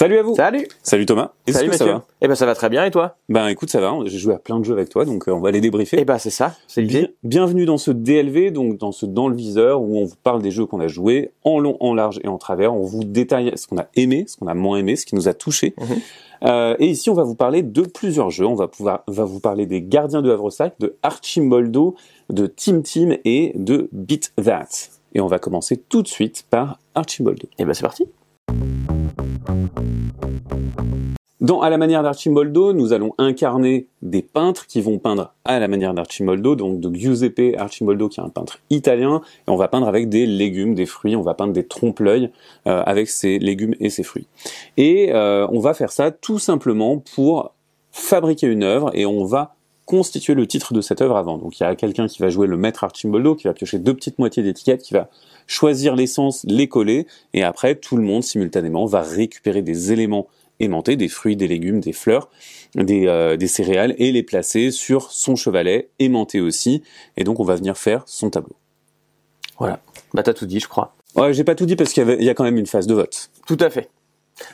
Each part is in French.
Salut à vous. Salut. Salut Thomas. Salut que ça Mathieu. va? Eh ben ça va très bien et toi? Ben écoute, ça va. J'ai joué à plein de jeux avec toi, donc euh, on va les débriefer. Eh ben c'est ça, c'est Bien- bienvenue dans ce DLV, donc dans ce dans le viseur où on vous parle des jeux qu'on a joués en long, en large et en travers. On vous détaille ce qu'on a aimé, ce qu'on a moins aimé, ce qui nous a touché. Mhm. Euh, et ici, on va vous parler de plusieurs jeux. On va pouvoir va vous parler des Gardiens de Havresac, de Archimboldo, de Team Team et de Beat That. Et on va commencer tout de suite par Archimboldo. Eh ben c'est parti. Dans À la manière d'Archimboldo, nous allons incarner des peintres qui vont peindre à la manière d'Archimboldo, donc de Giuseppe Archimboldo qui est un peintre italien, et on va peindre avec des légumes, des fruits, on va peindre des trompe-l'œil euh, avec ces légumes et ces fruits. Et euh, on va faire ça tout simplement pour fabriquer une œuvre et on va constituer le titre de cette œuvre avant. Donc il y a quelqu'un qui va jouer le maître Archimboldo, qui va piocher deux petites moitiés d'étiquettes, qui va choisir l'essence, les coller, et après tout le monde simultanément va récupérer des éléments aimantés, des fruits, des légumes, des fleurs, des, euh, des céréales, et les placer sur son chevalet, aimanté aussi, et donc on va venir faire son tableau. Voilà. Bah t'as tout dit, je crois. Ouais, j'ai pas tout dit parce qu'il y a quand même une phase de vote. Tout à fait.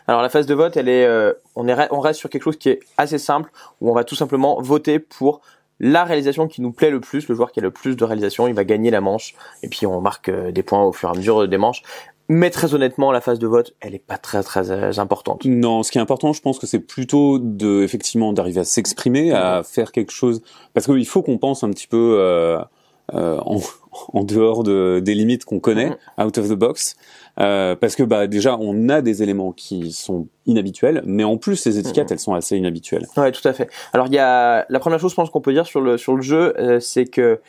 Alors la phase de vote, elle est, euh, on, est, on reste sur quelque chose qui est assez simple, où on va tout simplement voter pour la réalisation qui nous plaît le plus, le joueur qui a le plus de réalisation, il va gagner la manche, et puis on marque euh, des points au fur et à mesure des manches. Mais très honnêtement, la phase de vote, elle est pas très très euh, importante. Non, ce qui est important, je pense que c'est plutôt de effectivement d'arriver à s'exprimer, à faire quelque chose, parce qu'il faut qu'on pense un petit peu euh, euh, en, en dehors de, des limites qu'on connaît, out of the box, euh, parce que bah déjà on a des éléments qui sont inhabituels, mais en plus les étiquettes elles sont assez inhabituelles. Ouais, tout à fait. Alors il y a la première chose, je pense qu'on peut dire sur le sur le jeu, euh, c'est que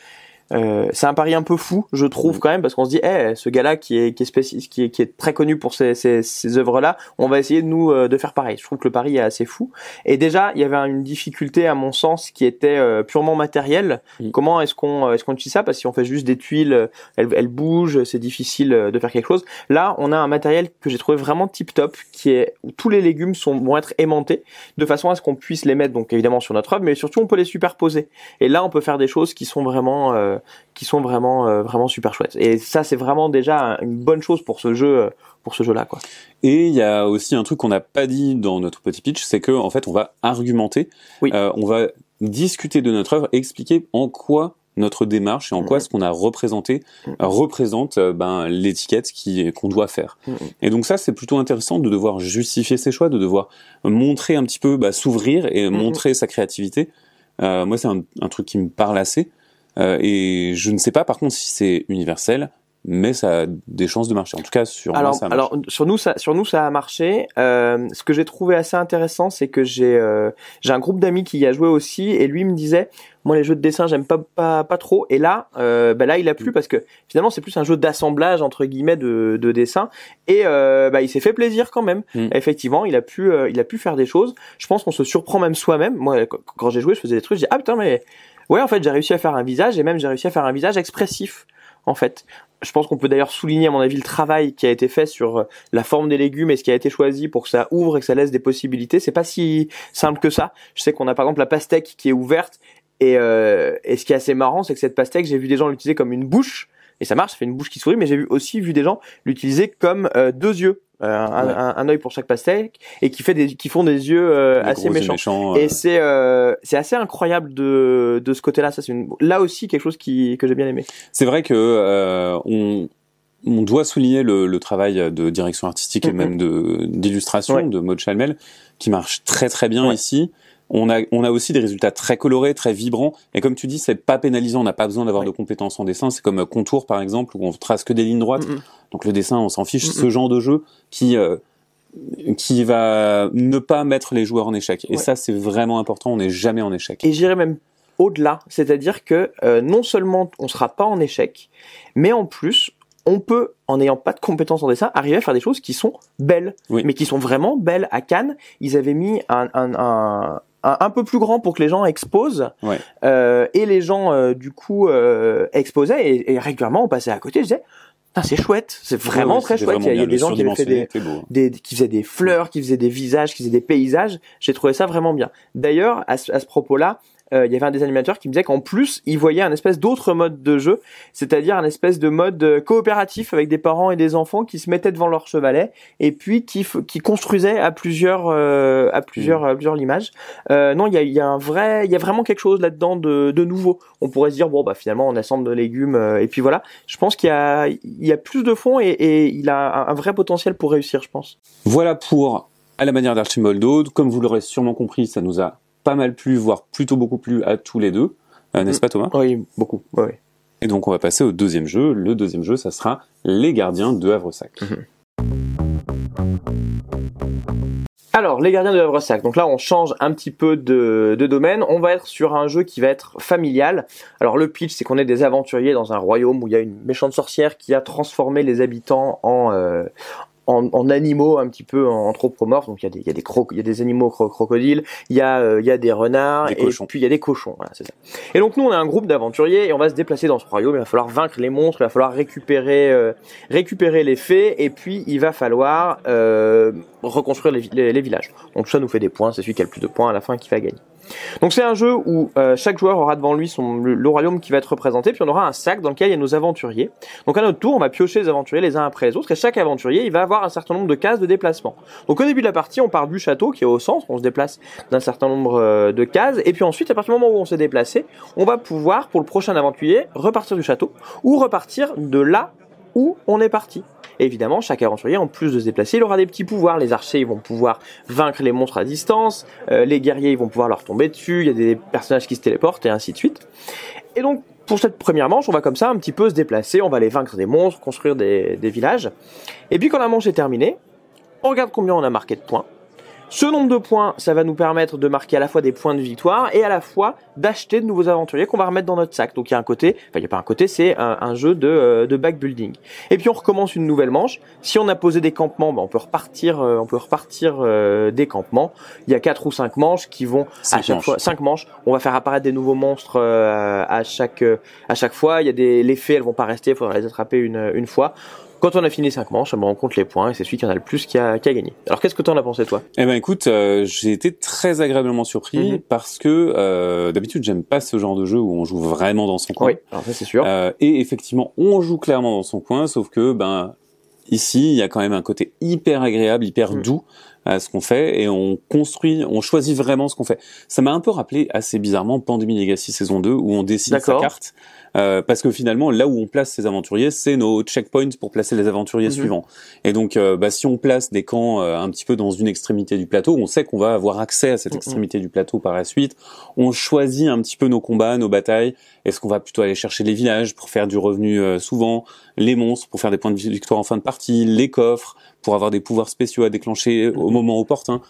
euh, c'est un pari un peu fou, je trouve Mhm. quand même, parce qu'on se dit, eh, ce gars-là qui est qui est qui est qui est très connu pour ces ces, ces œuvres-là, on va essayer de nous euh, de faire pareil. Je trouve que le pari est assez fou. Et déjà, il y avait une difficulté à mon sens qui était euh, purement matérielle. Mhm. Comment est-ce qu'on euh, est-ce qu'on utilise ça? Parce que si on fait juste des tuiles, euh, elles, elles bougent, c'est difficile de faire quelque chose. Là, on a un matériel que j'ai trouvé vraiment tip top, qui est où tous les légumes sont vont être aimantés de façon à ce qu'on puisse les mettre donc évidemment sur notre œuvre, mais surtout on peut les superposer. Et là, on peut faire des choses qui sont vraiment euh, qui sont vraiment euh, vraiment super chouettes. Et ça, c'est vraiment déjà une bonne chose pour ce jeu euh, pour ce jeu-là quoi. Et il y a aussi un truc qu'on n'a pas dit dans notre petit pitch, c'est que en fait on va argumenter, Oui. Euh, on va discuter de notre œuvre, expliquer en quoi notre démarche et en quoi Mhm. ce qu'on a représenté Mhm. euh, représente euh, ben, l'étiquette qui qu'on doit faire. Mhm. Et donc ça c'est plutôt intéressant de devoir justifier ses choix, de devoir montrer un petit peu, bah, s'ouvrir et montrer sa créativité. Euh, moi c'est un, un truc qui me parle assez. Euh, et je ne sais pas par contre si c'est universel, mais ça a des chances de marcher. En tout cas sur moi alors, ça a marché. alors sur nous ça sur nous ça a marché. Euh, ce que j'ai trouvé assez intéressant, c'est que j'ai euh, j'ai un groupe d'amis qui y a joué aussi et lui me disait moi les jeux de dessin j'aime pas pas pas trop et là euh, bah là il a plu parce que finalement c'est plus un jeu d'assemblage entre guillemets de, de dessin et euh, bah il s'est fait plaisir quand même Mm. effectivement il a pu euh, il a pu faire des choses je pense qu'on se surprend même soi-même moi quand j'ai joué je faisais des trucs je dis ah putain mais ouais en fait j'ai réussi à faire un visage et même j'ai réussi à faire un visage expressif en fait. Je pense qu'on peut d'ailleurs souligner à mon avis le travail qui a été fait sur euh, la forme des légumes et ce qui a été choisi pour que ça ouvre et que ça laisse des possibilités. C'est pas si simple que ça. Je sais qu'on a par exemple la pastèque qui est ouverte et, euh, et ce qui est assez marrant, c'est que cette pastèque, j'ai vu des gens l'utiliser comme une bouche, et ça marche, ça fait une bouche qui sourit, mais j'ai vu aussi vu des gens l'utiliser comme euh, deux yeux, euh, un, Ouais. un, un œil pour chaque pastèque, et qui fait des, qui font des yeux euh, assez méchants. méchants, euh, Et c'est euh, c'est assez incroyable de de ce côté-là. Ça c'est une... là aussi quelque chose qui que j'ai bien aimé. C'est vrai que euh, on, on doit souligner le, le travail de direction artistique et Mhm. même de d'illustration Ouais. de Maud Chalmel qui marche très très bien Ouais. ici. On a on a aussi des résultats très colorés, très vibrants et comme tu dis, c'est pas pénalisant. On n'a pas besoin d'avoir de compétences en dessin. C'est comme euh, contour par exemple où on trace que des lignes droites. Donc le dessin, on s'en fiche. Ce genre de jeu qui euh, qui va ne pas mettre les joueurs en échec. Et Ouais. ça, c'est vraiment important. On n'est jamais en échec. Et j'irais même au-delà, c'est-à-dire que euh, non seulement on sera pas en échec, mais en plus on peut, en n'ayant pas de compétences en dessin, arriver à faire des choses qui sont belles, Oui. mais qui sont vraiment belles. À Cannes, ils avaient mis un, un, un, un, un peu plus grand pour que les gens exposent, Ouais. euh, et les gens euh, du coup euh, exposaient, et, et régulièrement on passait à côté, je disais, c'est chouette, c'est vraiment Ouais, très chouette. Il y a, il y a bien. des gens qui avaient fait des, était beau. des, qui faisaient des fleurs, qui faisaient des visages, qui faisaient des paysages. J'ai trouvé ça vraiment bien. D'ailleurs, à ce, à ce propos-là, euh, il y avait un des animateurs qui me disait qu'en plus, il voyait un espèce d'autre mode de jeu, c'est-à-dire un espèce de mode euh, coopératif avec des parents et des enfants qui se mettaient devant leur chevalet et puis qui, construisaient à plusieurs, euh, à plusieurs, à plusieurs l'image. non, il y a, un vrai, il y a vraiment quelque chose là-dedans de, nouveau. On pourrait se dire bon bah finalement on assemble de légumes et puis voilà. Je pense qu'il y a, il y a plus de fond et, et il a un, un vrai potentiel pour réussir, je pense. Voilà pour à la manière d'Archimoldo. Comme vous l'aurez sûrement compris, ça nous a pas mal plu, voire plutôt beaucoup plu à tous les deux. Euh, N'est-ce pas Thomas? Oui, beaucoup. Oui. Et donc on va passer au deuxième jeu. Le deuxième jeu, ça sera Les Gardiens de Havresac. Mhm. Alors, les gardiens de Havresac. Donc là, on change un petit peu de, de, domaine. On va être sur un jeu qui va être familial. Alors, le pitch, c'est qu'on est des aventuriers dans un royaume où il y a une méchante sorcière qui a transformé les habitants en, euh, en, en, animaux un petit peu anthropomorphes. Donc il y a des il y a des il y a des animaux crocodiles, il y a euh, il y a des renards et puis il y a des cochons. Voilà, c'est ça. Et donc nous on est un groupe d'aventuriers et on va se déplacer dans ce royaume. Il va falloir vaincre les monstres, il va falloir récupérer euh, récupérer les fées et puis il va falloir euh, reconstruire les, les, les, villages. Donc ça nous fait des points. C'est celui qui a le plus de points à la fin qui va gagner. Donc c'est un jeu où euh, chaque joueur aura devant lui son, le, royaume qui va être représenté, puis on aura un sac dans lequel il y a nos aventuriers. Donc à notre tour, on va piocher les aventuriers les uns après les autres, et chaque aventurier, il va avoir un certain nombre de cases de déplacement. Donc au début de la partie, on part du château qui est au centre, on se déplace d'un certain nombre euh, de cases, et puis ensuite, à partir du moment où on s'est déplacé, on va pouvoir, pour le prochain aventurier, repartir du château, ou repartir de là où on est parti. Et évidemment, chaque aventurier, en plus de se déplacer, il aura des petits pouvoirs. Les archers, ils vont pouvoir vaincre les monstres à distance. Euh, les guerriers, ils vont pouvoir leur tomber dessus. Il y a des personnages qui se téléportent et ainsi de suite. Et donc, pour cette première manche, on va comme ça un petit peu se déplacer. On va aller vaincre des monstres, construire des, des villages. Et puis, quand la manche est terminée, on regarde combien on a marqué de points. Ce nombre de points, ça va nous permettre de marquer à la fois des points de victoire et à la fois d'acheter de nouveaux aventuriers qu'on va remettre dans notre sac. Donc il y a un côté, enfin il n'y a pas un côté, c'est un, un, jeu de, euh, de backbuilding. Et puis on recommence une nouvelle manche. Si on a posé des campements, ben on peut repartir, euh, on peut repartir euh, des campements. Il y a quatre ou cinq manches qui vont cinq à chaque manches. fois, cinq manches. On va faire apparaître des nouveaux monstres à chaque à chaque fois. Il y a des les fées, elles vont pas rester, il faudra les attraper une une fois. Quand on a fini 5 manches, on me rend compte les points et c'est celui qui en a le plus qui a, qui a gagné. Alors qu'est-ce que tu en as pensé toi? Eh ben écoute, euh, j'ai été très agréablement surpris Mhm. mm -hmm. parce que euh, d'habitude j'aime pas ce genre de jeu où on joue vraiment dans son coin. Oui, alors ça c'est sûr. Euh, et effectivement, on joue clairement dans son coin, sauf que ben ici il y a quand même un côté hyper agréable, hyper Mhm. doux à ce qu'on fait et on construit, on choisit vraiment ce qu'on fait. Ça m'a un peu rappelé assez bizarrement Pandemic Legacy saison 2 où on décide sa carte. Euh, parce que finalement, là où on place ces aventuriers, c'est nos checkpoints pour placer les aventuriers Mhm. suivants. Et donc, euh, bah, si on place des camps euh, un petit peu dans une extrémité du plateau, on sait qu'on va avoir accès à cette Mhm. extrémité du plateau par la suite. On choisit un petit peu nos combats, nos batailles. Est-ce qu'on va plutôt aller chercher les villages pour faire du revenu euh, souvent, les monstres pour faire des points de victoire en fin de partie, les coffres pour avoir des pouvoirs spéciaux à déclencher au Mhm. moment opportun.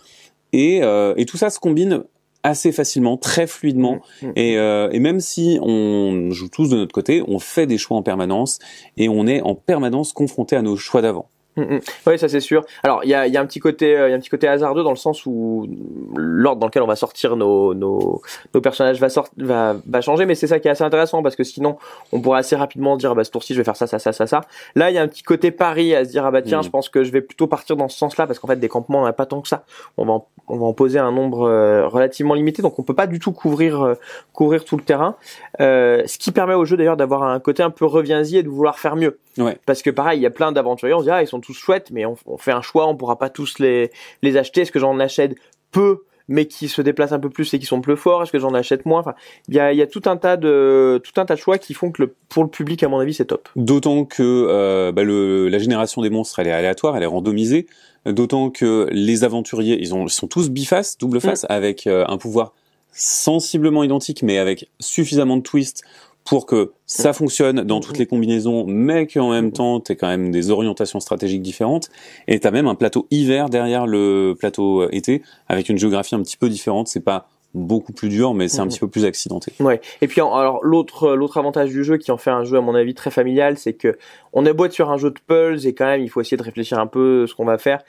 Et, euh, et tout ça se combine assez facilement, très fluidement. Mhm. Et, euh, et même si on joue tous de notre côté, on fait des choix en permanence et on est en permanence confronté à nos choix d'avant. Mm, Oui, ça c'est sûr. Alors il y a, y a un petit côté, euh, il y a un petit côté hasardeux dans le sens où l'ordre dans lequel on va sortir nos nos, nos personnages va, sort, va va changer, mais c'est ça qui est assez intéressant parce que sinon on pourrait assez rapidement dire ah bah ce tour-ci je vais faire ça ça ça ça ça. Là il y a un petit côté pari à se dire ah bah tiens Mm. je pense que je vais plutôt partir dans ce sens-là parce qu'en fait des campements on n'a pas tant que ça. On va en, on va en poser un nombre euh, relativement limité donc on peut pas du tout couvrir euh, couvrir tout le terrain. Euh, ce qui permet au jeu d'ailleurs d'avoir un côté un peu reviens-y et de vouloir faire mieux. Ouais. Parce que pareil, il y a plein d'aventuriers, on se dit ah ils sont tous chouettes, mais on, on fait un choix, on pourra pas tous les les acheter. Est-ce que j'en achète peu, mais qui se déplacent un peu plus et qui sont plus forts Est-ce que j'en achète moins? Enfin, il y a, y a tout un tas de tout un tas de choix qui font que le, pour le public, à mon avis, c'est top. D'autant que euh, bah, le, la génération des monstres, elle est aléatoire, elle est randomisée. D'autant que les aventuriers, ils, ont, ils sont tous bifaces, double face, avec euh, un pouvoir sensiblement identique, mais avec suffisamment de twists pour que ça fonctionne dans toutes les combinaisons, mais qu'en même temps, tu quand même des orientations stratégiques différentes. Et tu as même un plateau hiver derrière le plateau euh, été, avec une géographie un petit peu différente. C'est pas beaucoup plus dur, mais c'est un petit peu plus accidenté. Ouais. Et puis alors l'autre l'autre avantage du jeu qui en fait un jeu à mon avis très familial, c'est que on est beau être sur un jeu de puzzles et quand même il faut essayer de réfléchir un peu ce qu'on va faire.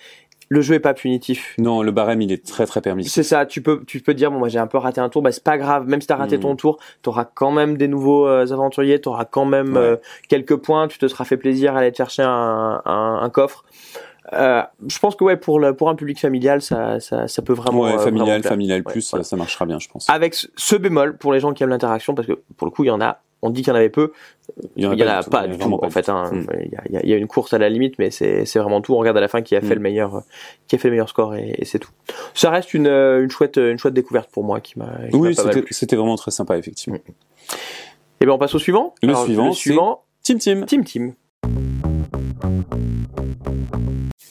Le jeu est pas punitif. Non, le barème, il est très très permissif. C'est ça, tu peux tu peux dire bon moi j'ai un peu raté un tour, bah c'est pas grave, même si t'as raté ton tour, t'auras quand même des nouveaux euh, aventuriers, t'auras quand même Ouais. euh, quelques points, tu te seras fait plaisir à aller te chercher un, un, un coffre. Euh, je pense que ouais, pour le, pour un public familial, ça, ça, ça peut vraiment. Ouais, euh, familial, vraiment familial Ouais, plus, voilà. ça marchera bien, je pense. Avec ce bémol pour les gens qui aiment l'interaction, parce que pour le coup, il y en a. On dit qu'il y en avait peu. Il y en a pas tout, du tout. En fait, hein. Mm. il y, a, il y a- il y a une course à la limite, mais c'est vraiment tout. On regarde à la fin qui a fait Mm. le meilleur, qui a fait le meilleur score et, et c'est tout. Ça reste une, euh, une chouette, une chouette découverte pour moi qui m'a. Oui, c'était vraiment très sympa, effectivement. Et bien on passe au suivant. Le Alors, suivant, le suivant, Team Team. Team Team.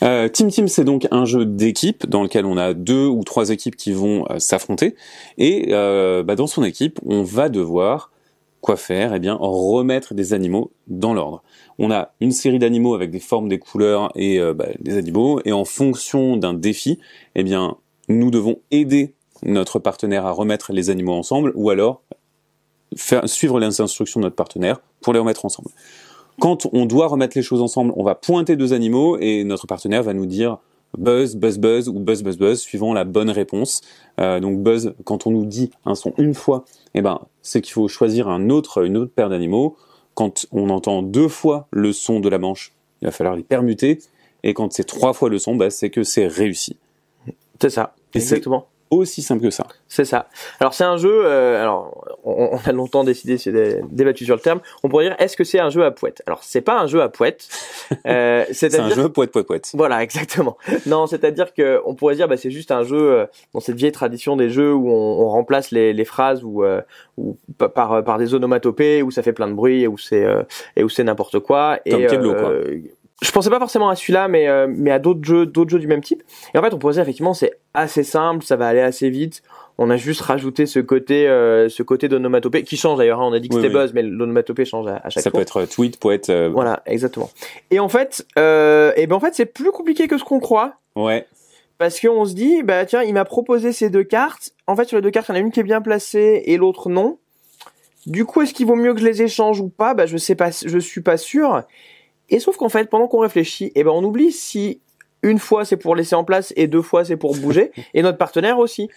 Euh, Team Team, c'est donc un jeu d'équipe dans lequel on a deux ou trois équipes qui vont euh, s'affronter. Et euh, bah, dans son équipe, on va devoir quoi faire Eh bien, remettre des animaux dans l'ordre. On a une série d'animaux avec des formes, des couleurs et euh, bah, des animaux. Et en fonction d'un défi, eh bien, nous devons aider notre partenaire à remettre les animaux ensemble, ou alors faire suivre les instructions de notre partenaire pour les remettre ensemble. Quand on doit remettre les choses ensemble, on va pointer deux animaux et notre partenaire va nous dire buzz, buzz, buzz ou buzz, buzz, buzz suivant la bonne réponse. Euh, donc buzz, quand on nous dit un son une fois, eh ben c'est qu'il faut choisir un autre, une autre paire d'animaux. Quand on entend deux fois le son de la manche, il va falloir les permuter. Et quand c'est trois fois le son, bah, c'est que c'est réussi. C'est ça. Et Exactement. Aussi simple que ça. C'est ça. Alors c'est un jeu. euh, alors on, on a longtemps décidé, dé- débattu sur le terme. On pourrait dire est-ce que c'est un jeu à poète? Alors c'est pas un jeu à poète. Euh, C'est un c'est-à-dire jeu poète poète poète. Voilà, exactement. Non, c'est-à-dire que on pourrait dire bah, c'est juste un jeu euh, dans cette vieille tradition des jeux où on, on remplace les, les phrases ou, euh, ou pa- par par des onomatopées où ça fait plein de bruit et où c'est euh, et où c'est n'importe quoi. Comme et, Keblo, quoi. Je pensais pas forcément à celui-là, mais euh, mais à d'autres jeux d'autres jeux du même type. Et en fait, on pourrait dire effectivement c'est assez simple, ça va aller assez vite. On a juste rajouté ce côté euh, ce côté d'onomatopée qui change d'ailleurs. hein. On a dit que Oui, c'était oui. buzz, mais l'onomatopée change à, à chaque Ça fois. peut être tweet, poète. euh, Voilà, exactement. Et en fait, euh, et ben en fait, c'est plus compliqué que ce qu'on croit. Ouais. Parce qu'on se dit, bah tiens, il m'a proposé ces deux cartes. En fait, sur les deux cartes, il y en a une qui est bien placée et l'autre non. Du coup, est-ce qu'il vaut mieux que je les échange ou pas? Bah, je sais pas, je suis pas sûr. Et sauf qu'en fait, pendant qu'on réfléchit, eh ben, on oublie si une fois c'est pour laisser en place et deux fois c'est pour bouger, et notre partenaire aussi.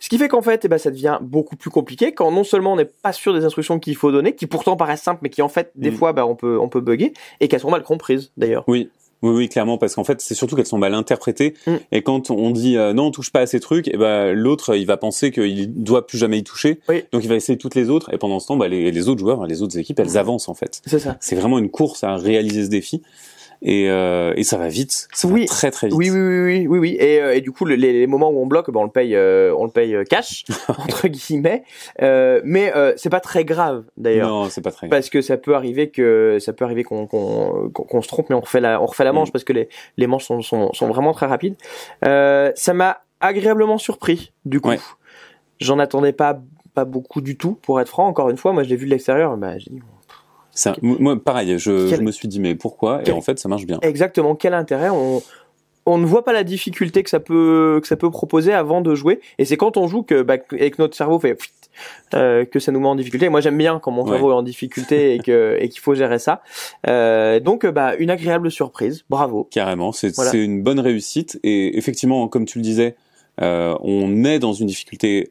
Ce qui fait qu'en fait, eh ben, ça devient beaucoup plus compliqué quand non seulement on n'est pas sûr des instructions qu'il faut donner, qui pourtant paraissent simples, mais qui en fait, des Mm. fois, bah, on peut, on peut bugger, et qu'elles sont mal comprises, d'ailleurs. Oui. Oui, oui, clairement, parce qu'en fait, c'est surtout qu'elles sont mal interprétées. Mm. Et quand on dit euh, non, on touche pas à ces trucs, et ben l'autre, il va penser qu'il doit plus jamais y toucher. Oui. Donc il va essayer toutes les autres. Et pendant ce temps, bah, les, les autres joueurs, les autres équipes, elles avancent en fait. C'est ça. C'est vraiment une course à réaliser ce défi. Et, euh, et ça va vite. Ça Oui. va très très vite. Oui, oui, oui, oui, oui, oui. Et, euh, et du coup, les, les moments où on bloque, ben, on le paye, euh, on le paye euh, cash entre guillemets. Euh, mais euh, c'est pas très grave d'ailleurs, Non, c'est pas très. parce que ça peut arriver que ça peut arriver qu'on qu'on qu'on- qu'on se trompe, mais on refait la on refait la manche Mm. parce que les les manches sont sont, sont vraiment très rapides. Euh, ça m'a agréablement surpris du coup. Ouais. J'en attendais pas pas beaucoup du tout, pour être franc. Encore une fois, moi je l'ai vu de l'extérieur, bah, j'ai dit Ça, moi, pareil, je, Quel- je me suis dit mais pourquoi? Et en fait, ça marche bien. exactement. Quel intérêt? On on ne voit pas la difficulté que ça peut que ça peut proposer avant de jouer. Et c'est quand on joue que bah, et que notre cerveau fait euh, que ça nous met en difficulté. Moi j'aime bien quand mon Ouais. cerveau est en difficulté et que et qu'il faut gérer ça. Euh, donc euh, bah une agréable surprise. Bravo. Carrément, c'est Voilà. c'est une bonne réussite. Et effectivement, comme tu le disais, euh, on est dans une difficulté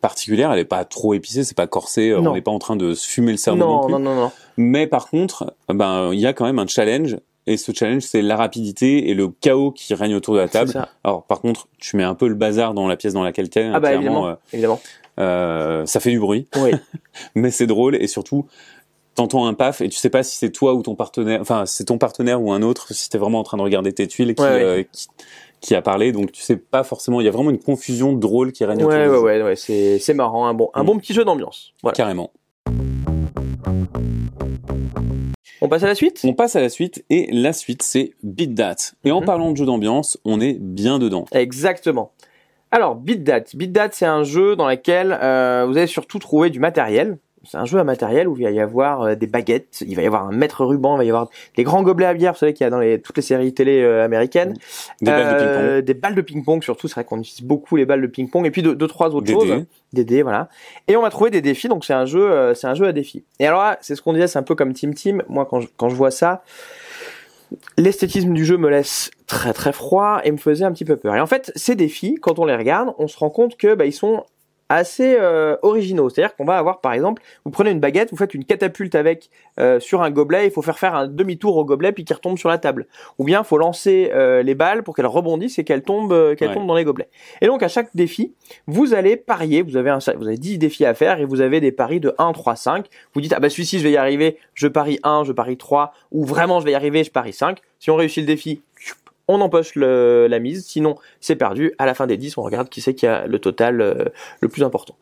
particulière. Elle est pas trop épicée, c'est pas corsé. euh, Non. On n'est pas en train de se fumer le cerveau non, non plus. non non non Mais par contre, ben il y a quand même un challenge. Et ce challenge, c'est la rapidité et le chaos qui règne autour de la table. Alors, par contre, tu mets un peu le bazar dans la pièce dans laquelle t'es. ah bah clairement, évidemment euh, évidemment euh, ça fait du bruit, oui mais c'est drôle et surtout, t'entends un paf et tu sais pas si c'est toi ou ton partenaire, enfin, c'est ton partenaire ou un autre, si t'es vraiment en train de regarder tes tuiles qui, Ouais, ouais. euh, qui, qui a parlé, donc tu sais pas forcément, il y a vraiment une confusion drôle qui règne ouais ouais ouais ouais c'est c'est marrant un bon un Mm. bon petit jeu d'ambiance voilà Carrément. on passe à la suite? On passe à la suite et la suite c'est Beat That. Et en Mhm. parlant de jeu d'ambiance, on est bien dedans. Exactement. Alors, Beat That. Beat That, c'est un jeu dans lequel euh, vous allez surtout trouver du matériel. C'est un jeu à matériel où il va y avoir euh, des baguettes, il va y avoir un mètre ruban, il va y avoir des grands gobelets à bière, vous savez qu'il y a dans les, toutes les séries télé euh, américaines. Des balles de ping-pong. Euh, Des balles de ping-pong surtout, c'est vrai qu'on utilise beaucoup les balles de ping-pong, et puis deux, deux trois autres Des choses. dés. Des dés, voilà. Et on va trouver des défis, donc c'est un jeu, c'est un jeu à défis. Et alors là, c'est ce qu'on disait, c'est un peu comme Team Team. Moi, quand je, quand je vois ça, l'esthétisme du jeu me laisse très très froid et me faisait un petit peu peur. Et en fait, ces défis, quand on les regarde, on se rend compte que bah, ils sont assez euh, originaux. C'est-à-dire qu'on va avoir, par exemple, vous prenez une baguette, vous faites une catapulte avec euh, sur un gobelet, il faut faire faire un demi-tour au gobelet puis qu'il retombe sur la table. Ou bien, il faut lancer euh, les balles pour qu'elles rebondissent et qu'elles tombent, qu'elles Ouais. tombent dans les gobelets. Et donc, à chaque défi, vous allez parier. Vous avez un, vous avez 10 défis à faire et vous avez des paris de 1, 3, 5. Vous dites, ah bah celui-ci, je vais y arriver, je parie 1, je parie 3, ou vraiment, je vais y arriver, je parie 5. Si on réussit le défi, on empoche le- la mise, sinon c'est perdu. À la fin des 10, on regarde qui c'est qui a le total euh, le plus important.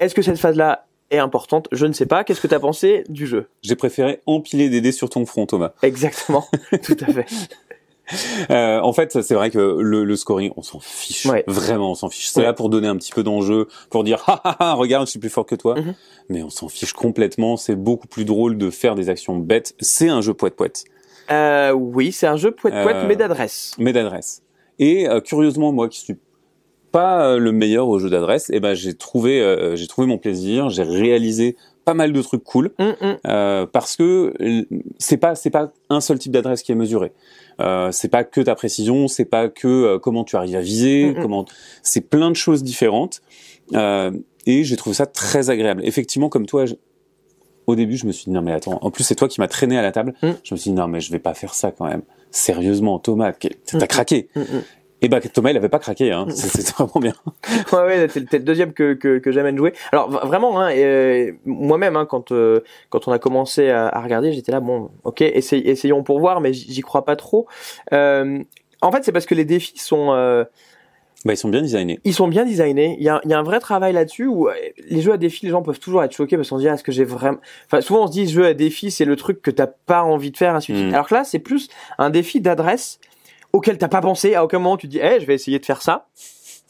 Est-ce que cette phase-là est importante? Je ne sais pas. Qu'est-ce que tu as pensé du jeu? J'ai préféré empiler des dés sur ton front, Thomas. Exactement, tout à fait. Euh, en fait, c'est vrai que le, le scoring, on s'en fiche. Ouais. Vraiment, on s'en fiche. C'est Ouais. là pour donner un petit peu d'enjeu, pour dire, ah, ah, ah, regarde, je suis plus fort que toi. Mhm. Mais on s'en fiche complètement. C'est beaucoup plus drôle de faire des actions bêtes. C'est un jeu poète-poète, Euh, oui, c'est un jeu poète-poète, Euh, mais d'adresse. mais d'adresse. Et euh, curieusement, moi qui suis pas euh, le meilleur au jeu d'adresse, eh ben j'ai trouvé, euh, j'ai trouvé mon plaisir. J'ai réalisé pas mal de trucs cool. Hum, hum. Euh, parce que c'est pas c'est pas un seul type d'adresse qui est mesuré. Euh, c'est pas que ta précision, c'est pas que euh, comment tu arrives à viser, Mm, mm. comment c'est plein de choses différentes. Euh, et j'ai trouvé ça très agréable. Effectivement, comme toi, au début, je me suis dit non mais attends. En plus, c'est toi qui m'as traîné à la table. Mm. Je me suis dit non mais je vais pas faire ça quand même. Sérieusement, Thomas, t'as Mm, craqué. Hum, hum. Et bah Thomas, il avait pas craqué. Hein. C'était vraiment bien. Ouais, ouais, c'est le deuxième que, que, que j'amène jouer. Alors vraiment, hein, euh, moi-même, hein, quand euh, quand on a commencé à, à regarder, j'étais là, bon, ok, essay- essayons pour voir, mais j'y crois pas trop. Euh, en fait, c'est parce que les défis sont Bah ils sont bien designés. ils sont bien designés. Il y a, il y a un vrai travail là-dessus où euh, les jeux à défi, les gens peuvent toujours être choqués parce qu'on se dit, ah, est-ce que j'ai vraiment. Enfin, souvent on se dit, jeu à défi, c'est le truc que t'as pas envie de faire, ainsi de suite. Mm. Alors que là, c'est plus un défi d'adresse auquel t'as pas pensé. À aucun moment tu te dis, eh, je vais essayer de faire ça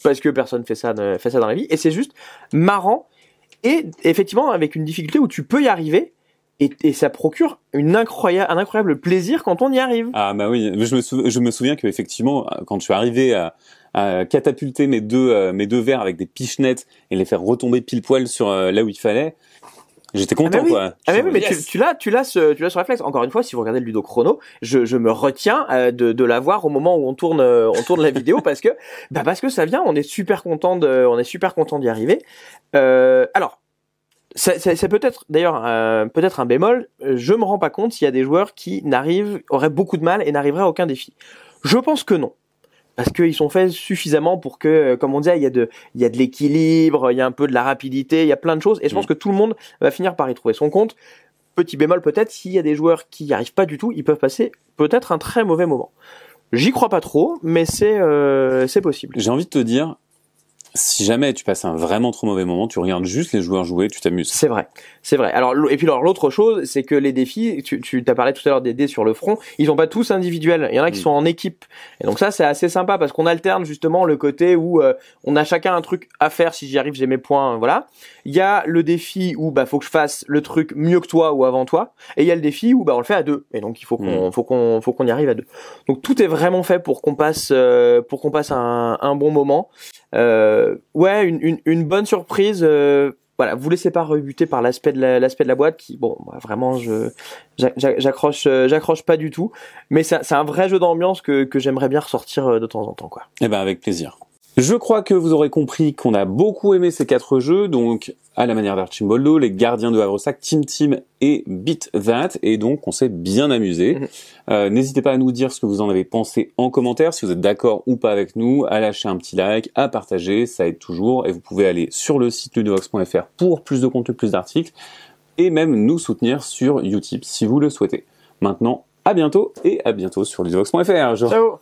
parce que personne fait ça, ne- fait ça dans la vie. Et c'est juste marrant et effectivement avec une difficulté où tu peux y arriver. Et, et ça procure une incroyable, un incroyable plaisir quand on y arrive. Ah bah oui, je me, sou- je me souviens que effectivement, quand je suis arrivé à, à catapulter mes deux euh, mes deux verres avec des pichenettes et les faire retomber pile poil sur euh, là où il fallait, j'étais content Ah bah oui. quoi. Ah mais, Je oui, mais tu, tu l'as, tu l'as ce, tu l'as ce réflexe. Encore une fois, si vous regardez le Ludo Chrono, je, je me retiens euh, de, de l'avoir au moment où on tourne, euh, on tourne la vidéo parce que, bah parce que ça vient. On est super content de, on est super content d'y arriver. Euh, alors. C'est peut-être d'ailleurs euh, peut-être un bémol. Je me rends pas compte s'il y a des joueurs qui n'arrivent auraient beaucoup de mal et n'arriveraient à aucun défi. Je pense que non parce qu'ils sont faits suffisamment pour que, euh, comme on disait, il y a de, il y a de l'équilibre, il y a un peu de la rapidité, il y a plein de choses, et je pense Mm. que tout le monde va finir par y trouver son compte. Petit bémol peut-être, s'il y a des joueurs qui n'y arrivent pas du tout, ils peuvent passer peut-être un très mauvais moment. J'y crois pas trop, mais c'est, euh, c'est possible. J'ai envie de te dire, si jamais tu passes un vraiment trop mauvais moment, tu regardes juste les joueurs jouer, tu t'amuses. C'est vrai, c'est vrai. Alors et puis alors l'autre chose, c'est que les défis, tu, tu t'as parlé tout à l'heure des dés sur le front, ils sont pas tous individuels. Il y en a qui Mm. sont en équipe. Et donc ça c'est assez sympa parce qu'on alterne justement le côté où euh, on a chacun un truc à faire. Si j'y arrive, j'ai mes points. Voilà. Il y a le défi où bah faut que je fasse le truc mieux que toi ou avant toi. Et il y a le défi où bah on le fait à deux. Et donc il faut qu'on faut qu'on faut qu'on y arrive à deux. Donc tout est vraiment fait pour qu'on passe euh, pour qu'on passe un, un bon moment. Euh, ouais, une, une, une bonne surprise. Euh, voilà, vous laissez pas rebuter par l'aspect de la, l'aspect de la boîte qui, bon, bah, vraiment, je j'a- j'a- j'accroche, euh, j'accroche pas du tout. Mais c'est un vrai jeu d'ambiance que, que j'aimerais bien ressortir de temps en temps, quoi. Eh ben avec plaisir. Je crois que vous aurez compris qu'on a beaucoup aimé ces quatre jeux, donc à la manière d'Archimboldo, les Gardiens de Havresac, Team Team et Beat That, et donc on s'est bien amusé. Mhm. Euh, N'hésitez pas à nous dire ce que vous en avez pensé en commentaire, si vous êtes d'accord ou pas avec nous, à lâcher un petit like, à partager, ça aide toujours, et vous pouvez aller sur le site ludovox.fr pour plus de contenu, plus d'articles, et même nous soutenir sur Utip si vous le souhaitez. Maintenant, à bientôt, et à bientôt sur ludovox.fr. Ciao